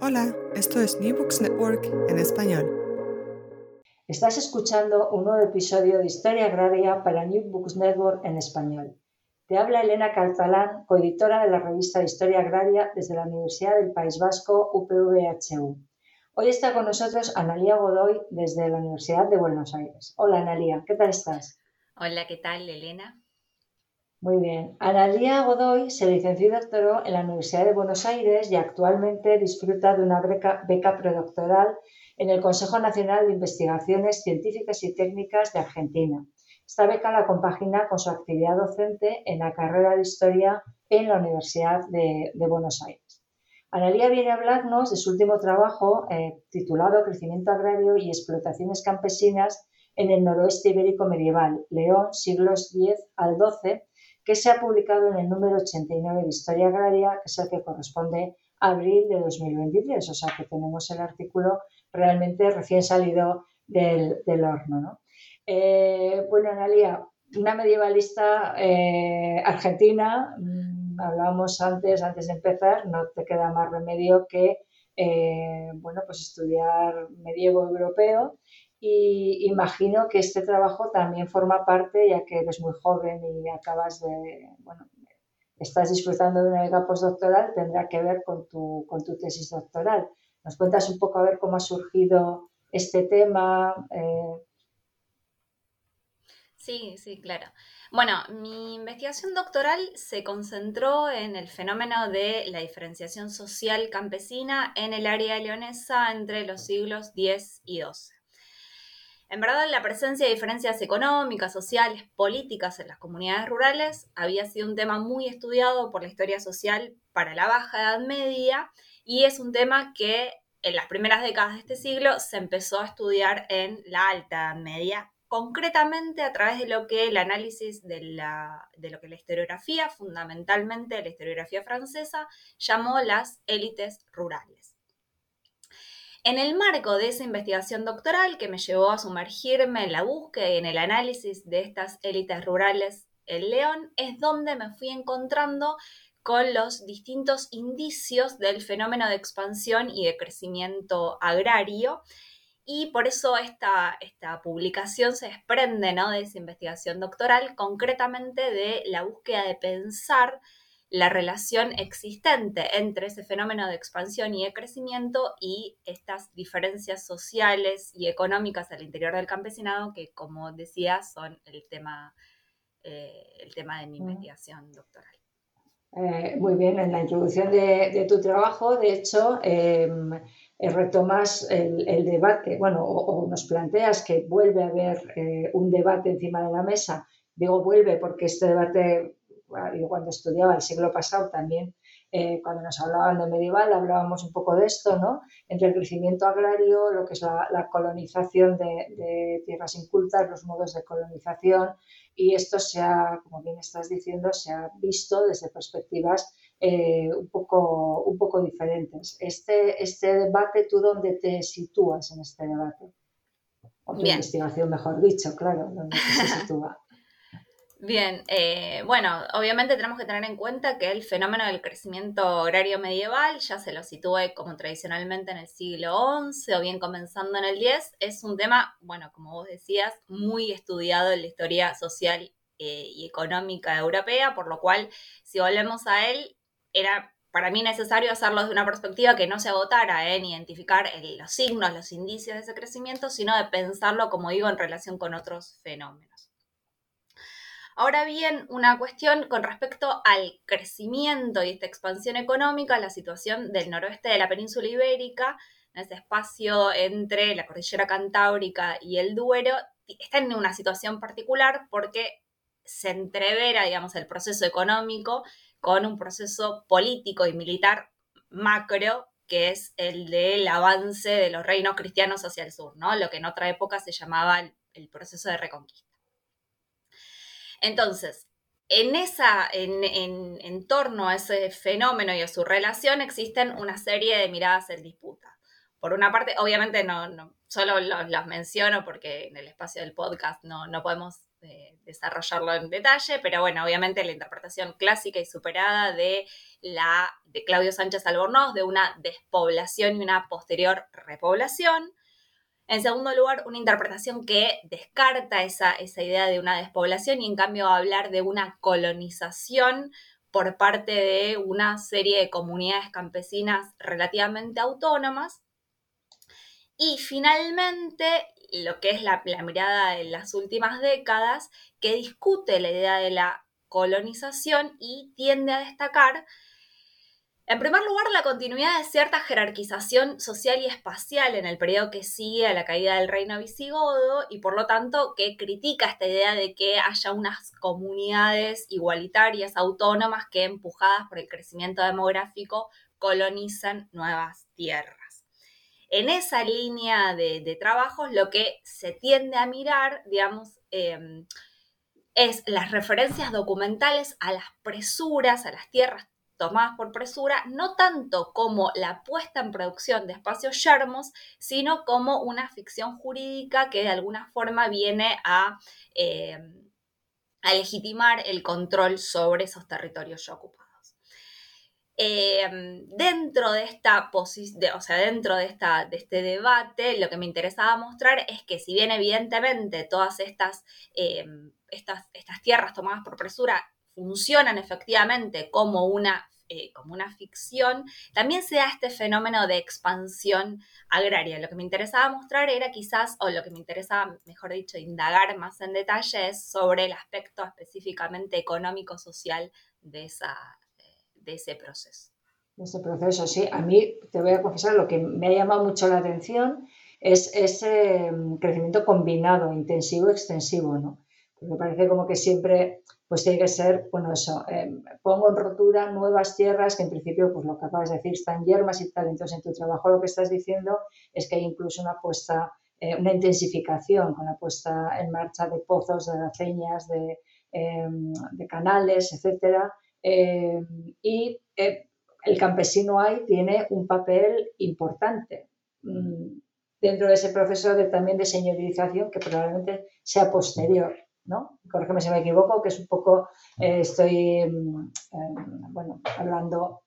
Hola, esto es New Books Network en español. Estás escuchando un nuevo episodio de Historia Agraria para New Books Network en español. Te habla Elena Calzalán, coeditora de la revista de Historia Agraria desde la Universidad del País Vasco, UPVHU. Hoy está con nosotros Analía Godoy desde la Universidad de Buenos Aires. Hola Analía, ¿qué tal estás? Hola, ¿qué tal, Elena? Muy bien. Analía Godoy se licenció y doctoró en la Universidad de Buenos Aires y actualmente disfruta de una beca, beca predoctoral en el Consejo Nacional de Investigaciones Científicas y Técnicas de Argentina. Esta beca la compagina con su actividad docente en la carrera de Historia en la Universidad de, Buenos Aires. Analía viene a hablarnos de su último trabajo eh, titulado Crecimiento agrario y explotaciones campesinas en el noroeste ibérico medieval, León, siglos X al XII, que se ha publicado en el número 89 de Historia Agraria, que es el que corresponde a abril de 2023. O sea que tenemos el artículo realmente recién salido del, horno. ¿no? Eh, bueno, Analia, una medievalista eh, argentina, mmm, hablábamos antes, antes de empezar, no te queda más remedio que eh, bueno, pues estudiar medievo europeo y imagino que este trabajo también forma parte, ya que eres muy joven y acabas de, bueno, estás disfrutando de una beca postdoctoral, tendrá que ver con tu, con tu tesis doctoral. ¿Nos cuentas un poco a ver cómo ha surgido este tema? Eh... Sí, sí, claro. Bueno, mi investigación doctoral se concentró en el fenómeno de la diferenciación social campesina en el área leonesa entre los siglos X y XII. En verdad, la presencia de diferencias económicas, sociales, políticas en las comunidades rurales había sido un tema muy estudiado por la historia social para la Baja Edad Media y es un tema que en las primeras décadas de este siglo se empezó a estudiar en la Alta Edad Media, concretamente a través de lo que el análisis de, la, lo que la historiografía, fundamentalmente la historiografía francesa, llamó las élites rurales. En el marco de esa investigación doctoral que me llevó a sumergirme en la búsqueda y en el análisis de estas élites rurales en León, es donde me fui encontrando con los distintos indicios del fenómeno de expansión y de crecimiento agrario. Y por eso esta, esta publicación se desprende ¿no? de esa investigación doctoral, concretamente de la búsqueda de pensar la relación existente entre ese fenómeno de expansión y de crecimiento y estas diferencias sociales y económicas al interior del campesinado que, como decía, son el tema, eh, el tema de mi investigación doctoral. Eh, muy bien, en la introducción de, de tu trabajo, de hecho, eh, retomas el, el, debate, bueno, o, o, nos planteas que vuelve a haber eh, un debate encima de la mesa. Digo vuelve porque este debate yo cuando estudiaba el siglo pasado también, eh, cuando nos hablaban de medieval, hablábamos un poco de esto, ¿no? Entre el crecimiento agrario, lo que es la, la colonización de, de, tierras incultas, los modos de colonización, y esto se ha, como bien estás diciendo, se ha visto desde perspectivas eh, un, poco, un poco diferentes. Este, este debate, ¿tú dónde te sitúas en este debate? O tu investigación, mejor dicho, claro, ¿dónde se sitúa? Bien, eh, bueno, obviamente tenemos que tener en cuenta que el fenómeno del crecimiento agrario medieval, ya se lo sitúe como tradicionalmente en el siglo XI o bien comenzando en el X, es un tema, bueno, como vos decías, muy estudiado en la historia social eh, y económica europea, por lo cual, si volvemos a él, era para mí necesario hacerlo desde una perspectiva que no se agotara en identificar los signos, los indicios de ese crecimiento, sino de pensarlo, como digo, en relación con otros fenómenos. Ahora bien, una cuestión con respecto al crecimiento y esta expansión económica, la situación del noroeste de la península ibérica, en ese espacio entre la cordillera cantábrica y el Duero, está en una situación particular porque se entrevera, digamos, el proceso económico con un proceso político y militar macro que es el del avance de los reinos cristianos hacia el sur, ¿no? Lo que en otra época se llamaba el proceso de reconquista. Entonces, en, esa, en, torno a ese fenómeno y a su relación existen una serie de miradas en disputa. Por una parte, obviamente no, solo los, menciono porque en el espacio del podcast no, podemos eh, desarrollarlo en detalle, pero bueno, obviamente la interpretación clásica y superada de la de Claudio Sánchez Albornoz de una despoblación y una posterior repoblación, en segundo lugar, una interpretación que descarta esa, idea de una despoblación y en cambio hablar de una colonización por parte de una serie de comunidades campesinas relativamente autónomas. Y finalmente, lo que es la, la mirada de las últimas décadas, que discute la idea de la colonización y tiende a destacar en primer lugar, la continuidad de cierta jerarquización social y espacial en el periodo que sigue a la caída del reino visigodo y por lo tanto que critica esta idea de que haya unas comunidades igualitarias, autónomas, que empujadas por el crecimiento demográfico colonizan nuevas tierras. En esa línea de, trabajos lo que se tiende a mirar, digamos, em, es las referencias documentales a las presuras, a las tierras tomadas por presura, no tanto como la puesta en producción de espacios yermos, sino como una ficción jurídica que de alguna forma viene a, eh, legitimar el control sobre esos territorios ya ocupados. Eh, dentro de esta o sea, dentro de, esta, de este debate, lo que me interesaba mostrar es que si bien evidentemente todas estas, eh, estas, estas tierras tomadas por presura funcionan efectivamente como una, eh, como una ficción, también se da este fenómeno de expansión agraria. Lo que me interesaba mostrar era quizás, o lo que me interesaba, mejor dicho, indagar más en detalle es sobre el aspecto específicamente económico-social de, esa, de ese proceso. De ese proceso, sí. A mí, te voy a confesar, lo que me ha llamado mucho la atención es ese mm, crecimiento combinado, intensivo, extensivo, ¿no? Me parece como que siempre pues tiene que ser, bueno, eso, em, pongo en rotura nuevas tierras que en principio, pues lo que acabas de decir, están yermas y tal. Entonces, en tu trabajo lo que estás diciendo es que hay incluso una puesta, eh, una intensificación con la puesta en marcha de pozos, de aceñas, de, em, canales, etcétera. Em, y eh, el campesino ahí tiene un papel importante mm, dentro de ese proceso de, también de señorización que probablemente sea posterior. ¿No? Corrígeme si me equivoco, que es un poco, eh, estoy, mm, em, bueno, hablando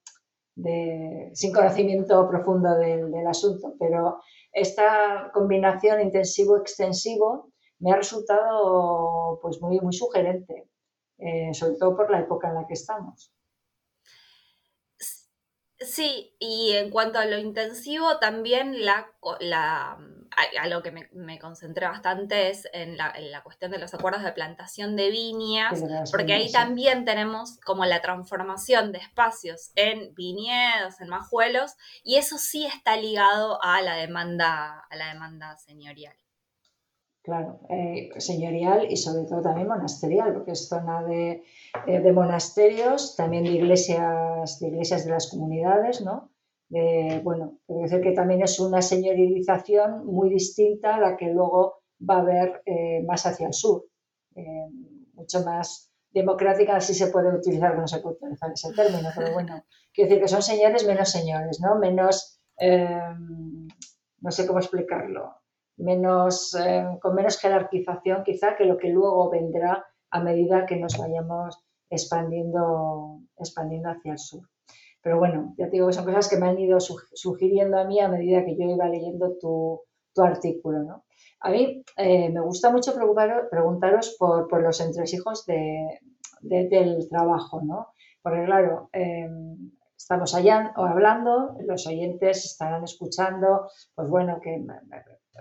de, sin conocimiento profundo del, asunto, pero esta combinación intensivo-extensivo me ha resultado pues muy, muy sugerente, eh, sobre todo por la época en la que estamos. Sí, y en cuanto a lo intensivo, también la, la a, lo que me, concentré bastante es en la, cuestión de los acuerdos de plantación de viñas, porque ahí también tenemos como la transformación de espacios en viñedos, en majuelos, y eso sí está ligado a la demanda, a la demanda señorial. Claro, eh, señorial y sobre todo también monasterial, porque es zona de, eh, de monasterios, también de iglesias, de iglesias de las comunidades, ¿no? Bueno, puede decir que también es una señorización muy distinta a la que luego va a haber eh, más hacia el sur, mucho más democrática sí se puede utilizar, no se puede utilizar ese término, pero bueno, quiero decir que son señores menos señores, ¿no? Menos, em, no sé cómo explicarlo, menos, em, con menos jerarquización quizá que lo que luego vendrá a medida que nos vayamos expandiendo, expandiendo hacia el sur. Pero bueno, ya te digo que son cosas que me han ido sugiriendo a mí a medida que yo iba leyendo tu, artículo, ¿no? A mí eh, me gusta mucho preguntaros por, los entresijos de, del trabajo, ¿no? Porque claro, em, estamos allá hablando, los oyentes estarán escuchando, pues bueno, que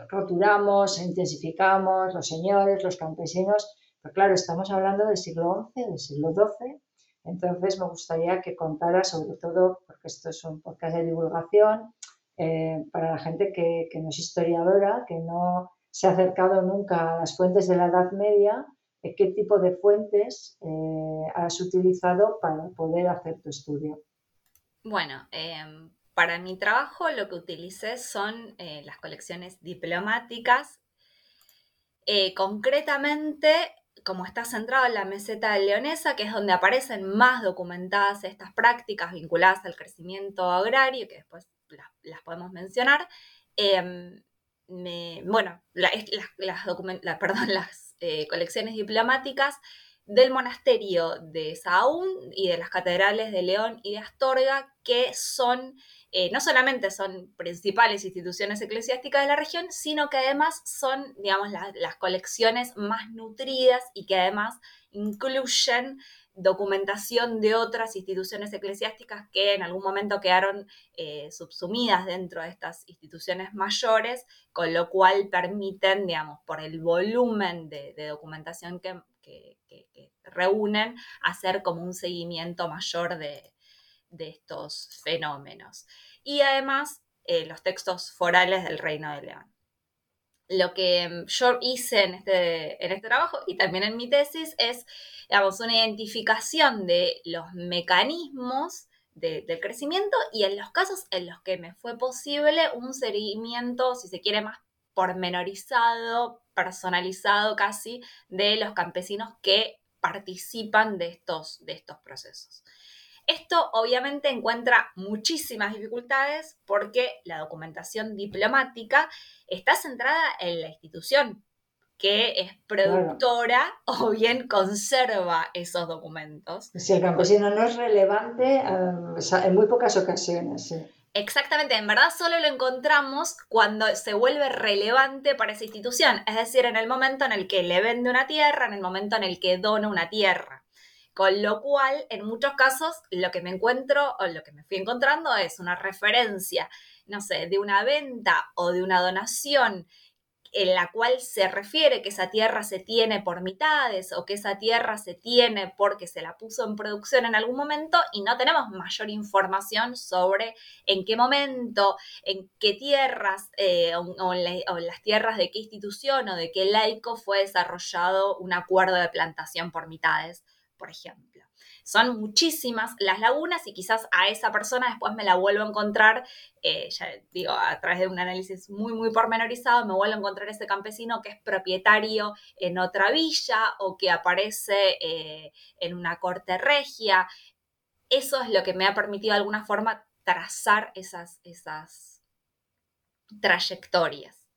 roturamos, intensificamos, los señores, los campesinos, pero claro, estamos hablando del siglo XI, del siglo XII, entonces me gustaría que contara sobre todo, porque esto es un podcast de divulgación, eh, para la gente que, no es historiadora, que no se ha acercado nunca a las fuentes de la Edad Media, qué tipo de fuentes eh, has utilizado para poder hacer tu estudio. Bueno, para mi trabajo lo que utilicé son eh, las colecciones diplomáticas. Eh, concretamente, como está centrado en la meseta leonesa, que es donde aparecen más documentadas estas prácticas vinculadas al crecimiento agrario, que después las podemos mencionar, em, bueno, las, perdón, las eh, colecciones diplomáticas del monasterio de Sahagún y de las catedrales de León y de Astorga, que son, eh, no solamente son principales instituciones eclesiásticas de la región, sino que además son, digamos, las colecciones más nutridas y que además incluyen documentación de otras instituciones eclesiásticas que en algún momento quedaron eh, subsumidas dentro de estas instituciones mayores, con lo cual permiten, digamos, por el volumen de, documentación que, reúnen, hacer como un seguimiento mayor de, estos fenómenos. Y además, eh, los textos forales del Reino de León lo que yo hice en este, en este trabajo y también en mi tesis es, digamos, una identificación de los mecanismos del crecimiento y en los casos en los que me fue posible un seguimiento, si se quiere, más pormenorizado, personalizado casi, de los campesinos que participan de estos, de estos procesos. Esto obviamente encuentra muchísimas dificultades porque la documentación diplomática está centrada en la institución que es productora o bien conserva esos documentos. Si el campesino no es relevante, eh, en muy pocas ocasiones. Exactamente, en verdad solo lo encontramos cuando se vuelve relevante para esa institución, es decir, en el momento en el que le vende una tierra, en el momento en el que dona una tierra. Con lo cual, en muchos casos, lo que me encuentro o lo que me fui encontrando es una referencia, no sé, de una venta o de una donación en la cual se refiere que esa tierra se tiene por mitades o que esa tierra se tiene porque se la puso en producción en algún momento y no tenemos mayor información sobre en qué momento, en qué tierras eh, o, en las tierras de qué institución o de qué laico fue desarrollado un acuerdo de plantación por mitades por ejemplo. Son muchísimas las lagunas y quizás a esa persona después me la vuelvo a encontrar, eh, ya digo, a través de un análisis muy, muy pormenorizado, me vuelvo a encontrar ese campesino que es propietario en otra villa o que aparece eh, en una corte regia. Eso es lo que me ha permitido de alguna forma trazar esas, esas trayectorias.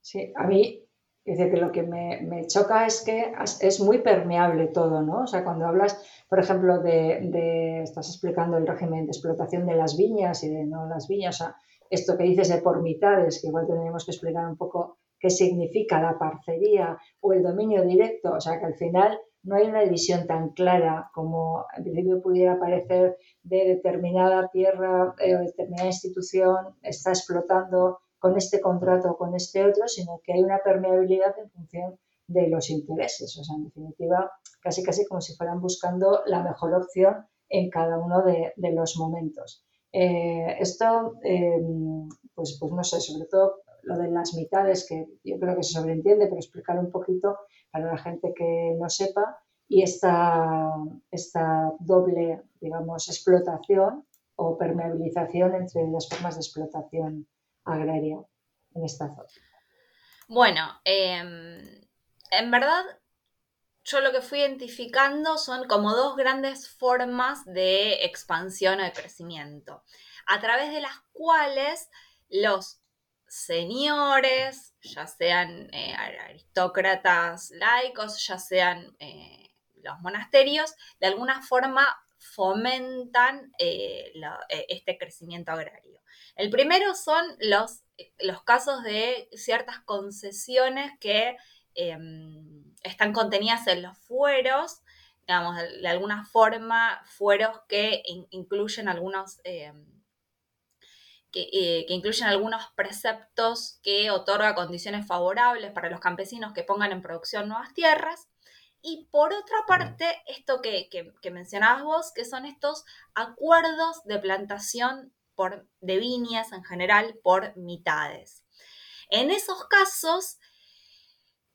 Sí, a mí Dice que lo que me, me, choca es que es muy permeable todo, ¿no? O sea, cuando hablas, por ejemplo, de, de, estás explicando el régimen de explotación de las viñas y de no las viñas, o sea, esto que dices de por mitades, que igual tendríamos que explicar un poco qué significa la parcería o el dominio directo, o sea, que al final no hay una división tan clara como en principio pudiera parecer de determinada tierra eh, o determinada institución está explotando con este contrato o con este otro, sino que hay una permeabilidad en función de los intereses. O sea, en definitiva, casi casi como si fueran buscando la mejor opción en cada uno de, los momentos. Eh, esto, eh, pues, pues no sé, sobre todo lo de las mitades, que yo creo que se sobreentiende, pero explicar un poquito para la gente que no sepa, y esta, esta doble, digamos, explotación o permeabilización entre las formas de explotación agraria en esta zona? Bueno, em, en verdad yo lo que fui identificando son como dos grandes formas de expansión o de crecimiento, a través de las cuales los señores, ya sean eh, aristócratas laicos, ya sean eh, los monasterios, de alguna forma fomentan eh, este crecimiento agrario. El primero son los, los casos de ciertas concesiones que em, están contenidas en los fueros, digamos, de, alguna forma, fueros que incluyen algunos... Em, eh, que, incluyen algunos preceptos que otorga condiciones favorables para los campesinos que pongan en producción nuevas tierras. Y por otra parte, esto que, que, mencionabas vos, que son estos acuerdos de plantación por, de viñas en general por mitades. En esos casos,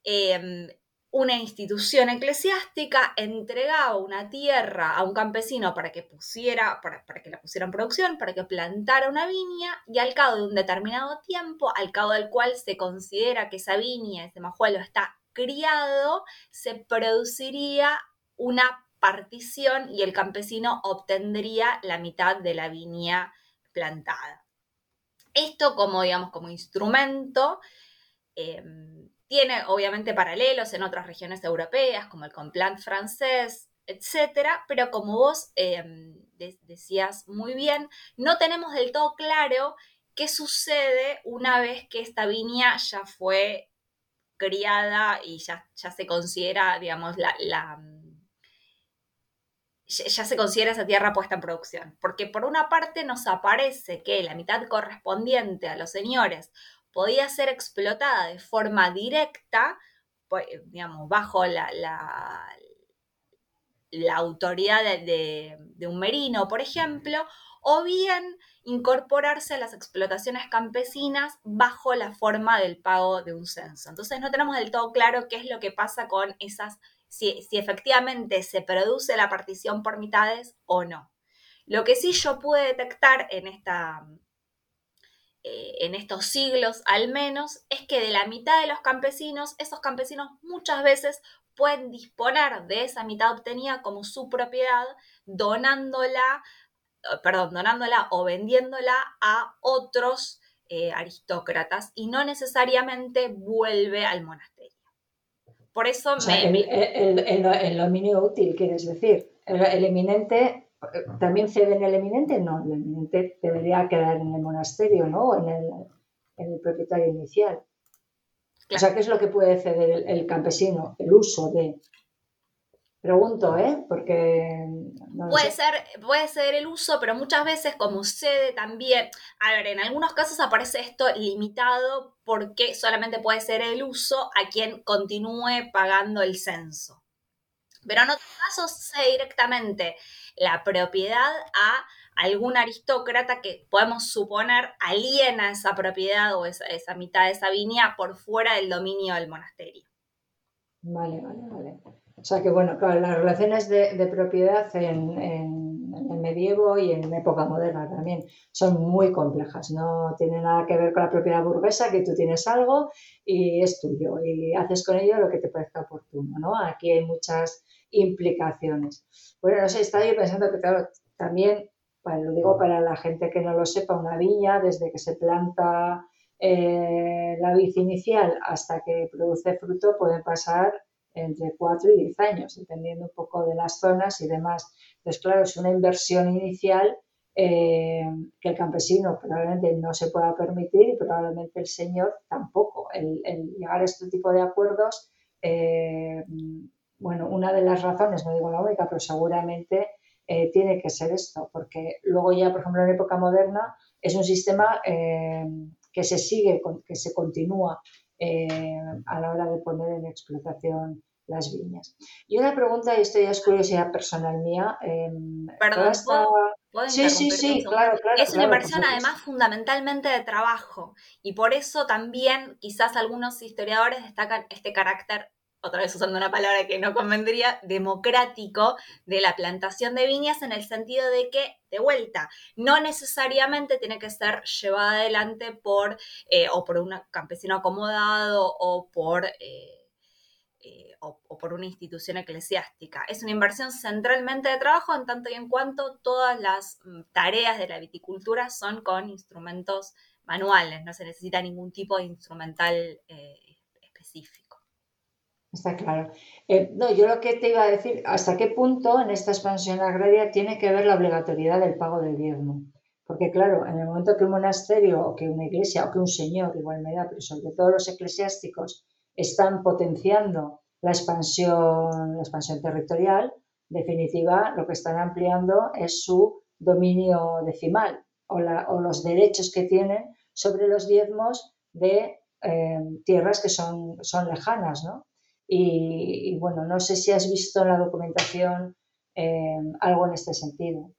em, una institución eclesiástica entregaba una tierra a un campesino para que pusiera, para, que la pusiera en producción, para que plantara una viña, y al cabo de un determinado tiempo, al cabo del cual se considera que esa viña, ese majuelo está criado, se produciría una partición y el campesino obtendría la mitad de la viña plantada. Esto como, digamos, como instrumento em, tiene obviamente paralelos en otras regiones europeas, como el Complant francés, etcétera, pero como vos em, decías muy bien, no tenemos del todo claro qué sucede una vez que esta viña ya fue criada y ya, se considera, digamos, la ya se considera esa tierra puesta en producción. Porque por una parte nos aparece que la mitad correspondiente a los señores podía ser explotada de forma directa, pues, digamos, bajo la, la, autoridad de, un merino, por ejemplo, o bien incorporarse a las explotaciones campesinas bajo la forma del pago de un censo. Entonces no tenemos del todo claro qué es lo que pasa con esas, si, efectivamente se produce la partición por mitades o no. Lo que sí yo pude detectar en esta, eh, en estos siglos al menos, es que de la mitad de los campesinos, esos campesinos muchas veces pueden disponer de esa mitad obtenida como su propiedad, donándola, eh, perdón, donándola o vendiéndola a otros eh, aristócratas y no necesariamente vuelve al monasterio. Por eso el, el, dominio útil, quieres decir. el eminente ¿También cede en el eminente? No, el eminente debería quedar en el monasterio, ¿no? O en el, propietario inicial. O sea, ¿qué es lo que puede ceder el, campesino? El uso de. Pregunto, ¿eh? Porque. puede, ser, puede ser el uso, pero muchas veces, como cede también. A ver, en algunos casos aparece esto limitado porque solamente puede ser el uso a quien continúe pagando el censo. Pero en otros casos cede directamente la propiedad a algún aristócrata que podemos suponer aliena esa propiedad o esa, mitad de esa viña por fuera del dominio del monasterio. Vale, vale, vale. O sea que bueno, claro, las relaciones de, propiedad en, el medievo y en época moderna también son muy complejas. No tiene nada que ver con la propiedad burguesa, que tú tienes algo y es tuyo y haces con ello lo que te parezca oportuno, ¿no? Aquí hay muchas implicaciones. Bueno, no sé, estaba yo pensando que también, bueno, lo digo para la gente que no lo sepa, una viña, desde que se planta eh, la vid inicial hasta que produce fruto, puede pasar entre 4 y 10 años, dependiendo un poco de las zonas y demás. Entonces, claro, es una inversión inicial eh, que el campesino probablemente no se pueda permitir y probablemente el señor tampoco. El, llegar a este tipo de acuerdos eh, bueno, una de las razones, no digo la única, pero seguramente eh, tiene que ser esto, porque luego ya, por ejemplo, en época moderna es un sistema que se sigue, que se continúa eh, a la hora de poner en explotación las viñas. Y una pregunta, y esto ya es curiosidad personal mía. Em, Perdón, ¿puedo, sí, sí, sí, claro, claro. Es una inversión además fundamentalmente de trabajo y por eso también quizás algunos historiadores destacan este carácter otra vez usando una palabra que no convendría, democrático de la plantación de viñas en el sentido de que, de vuelta, no necesariamente tiene que ser llevada adelante por eh, o por un campesino acomodado o por... Eh, eh, o, por una institución eclesiástica. Es una inversión centralmente de trabajo en tanto y en cuanto todas las mm, tareas de la viticultura son con instrumentos manuales, no se necesita ningún tipo de instrumental específico. Está claro. Eh, no, yo lo que te iba a decir, ¿hasta qué punto en esta expansión agraria tiene que ver la obligatoriedad del pago del diezmo? Porque claro, en el momento que un monasterio o que una iglesia o que un señor, igual me da, pero sobre todo los eclesiásticos, están potenciando la expansión, la expansión territorial, definitiva, lo que están ampliando es su dominio decimal o, los derechos que tienen sobre los diezmos de eh, tierras que son, son lejanas, ¿no? Y, bueno, no sé si has visto en la documentación eh, algo en este sentido.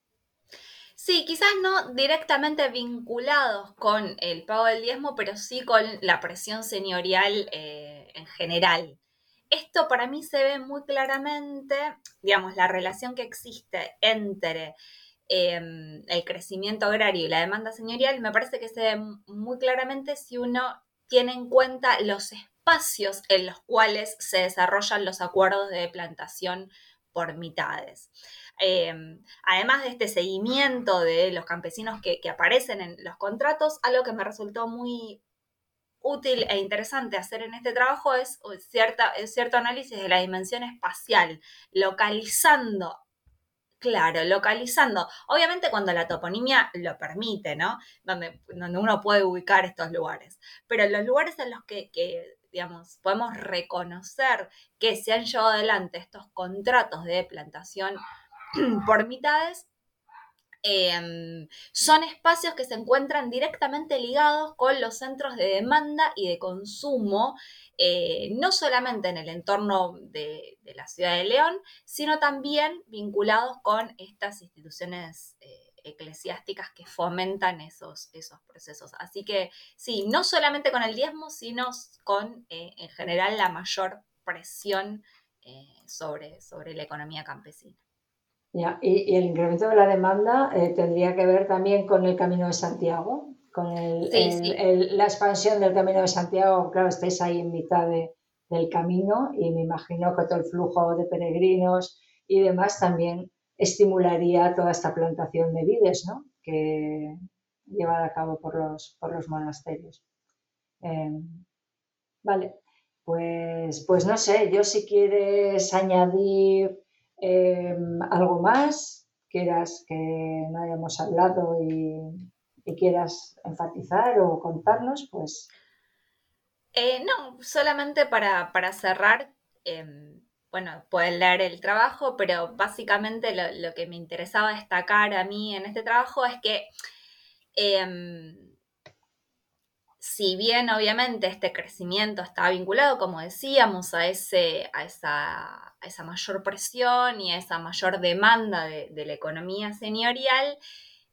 Sí, quizás no directamente vinculados con el pago del diezmo, pero sí con la presión señorial eh, en general. Esto para mí se ve muy claramente, digamos, la relación que existe entre em, el crecimiento agrario y la demanda señorial, me parece que se ve muy claramente si uno tiene en cuenta los espacios en los cuales se desarrollan los acuerdos de plantación por mitades. Em, además de este seguimiento de los campesinos que, aparecen en los contratos, algo que me resultó muy útil e interesante hacer en este trabajo es cierto análisis de la dimensión espacial, localizando Claro, localizando. Obviamente cuando la toponimia lo permite, ¿no? Donde, donde uno puede ubicar estos lugares. Pero los lugares en los que, podemos reconocer que se han llevado adelante estos contratos de plantación por mitades, em, son espacios que se encuentran directamente ligados con los centros de demanda y de consumo, eh, no solamente en el entorno de, la ciudad de León, sino también vinculados con estas instituciones eh, eclesiásticas que fomentan esos, esos procesos. Así que sí, no solamente con el diezmo, sino con eh, en general la mayor presión sobre, sobre la economía campesina y, el incremento de la demanda eh, tendría que ver también con el Camino de Santiago, con la expansión del Camino de Santiago. Claro, estáis ahí en mitad del camino y me imagino que todo el flujo de peregrinos y demás también estimularía toda esta plantación de vides ¿no? que llevada a cabo por los, por los monasterios. Em, vale, pues, pues no sé, yo si quieres añadir Em, algo más quieras que no hayamos hablado y, quieras enfatizar o contarnos, pues... Eh, no, solamente para, cerrar, em, bueno, pueden leer el trabajo, pero básicamente lo, que me interesaba destacar a mí en este trabajo es que em, si bien obviamente este crecimiento está vinculado, como decíamos, a, esa mayor presión y a esa mayor demanda de, la economía señorial,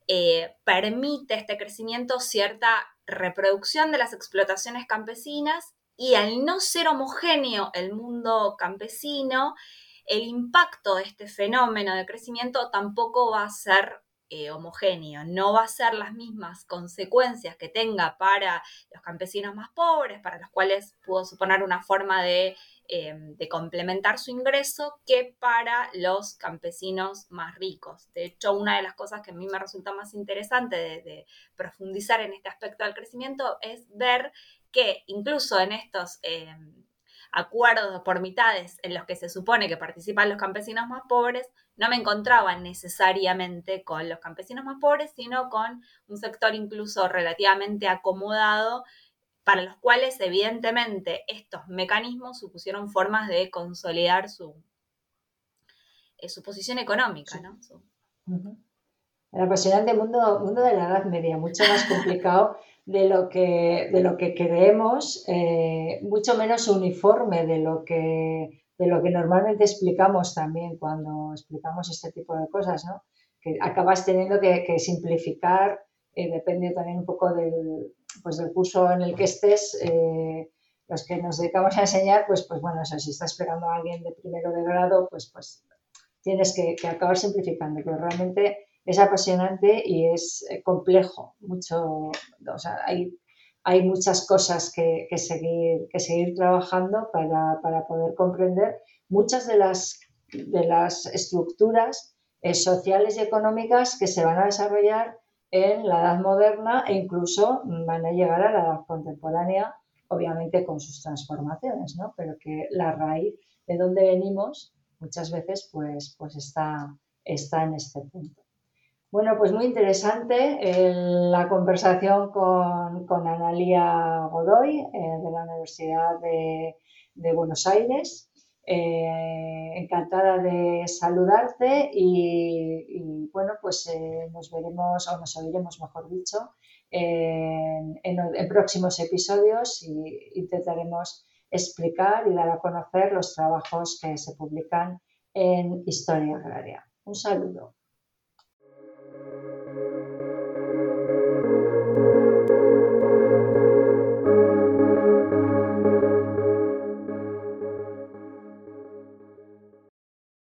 eh, permite este crecimiento cierta reproducción de las explotaciones campesinas y al no ser homogéneo el mundo campesino, el impacto de este fenómeno de crecimiento tampoco va a ser eh, homogéneo, no va a ser las mismas consecuencias que tenga para los campesinos más pobres, para los cuales pudo suponer una forma de, em, complementar su ingreso, que para los campesinos más ricos. De hecho, una de las cosas que a mí me resulta más interesante de, profundizar en este aspecto del crecimiento es ver que incluso en estos... Em, acuerdos por mitades en los que se supone que participan los campesinos más pobres, no me encontraba necesariamente con los campesinos más pobres, sino con un sector incluso relativamente acomodado, para los cuales evidentemente estos mecanismos supusieron formas de consolidar su, eh, su posición económica. ¿no? El apasionante mundo, mundo de la Edad Media, mucho más complicado de lo que, de lo que creemos, eh, mucho menos uniforme de lo que de lo que normalmente explicamos también cuando explicamos este tipo de cosas, ¿no? Que acabas teniendo que, simplificar, eh, depende también un poco del, pues del curso en el que estés. Eh, los que nos dedicamos a enseñar, pues, pues bueno, si estás explicando a alguien de primero de grado, pues, pues tienes que, acabar simplificando, pero realmente es apasionante y es eh, complejo, mucho, o sea, hay hay muchas cosas que, seguir, que seguir trabajando para, poder comprender muchas de las, de las estructuras eh, sociales y económicas que se van a desarrollar en la edad moderna e incluso van a llegar a la edad contemporánea, obviamente con sus transformaciones, ¿no? pero que la raíz de donde venimos muchas veces pues, pues está, está en este punto. Bueno, pues muy interesante la conversación con, con Analia Godoy eh, de la Universidad de, Buenos Aires. Eh, encantada de saludarte y, bueno, pues eh, nos veremos o nos oiremos, mejor dicho, en, en, próximos episodios y intentaremos explicar y dar a conocer los trabajos que se publican en Historia Agraria. Un saludo.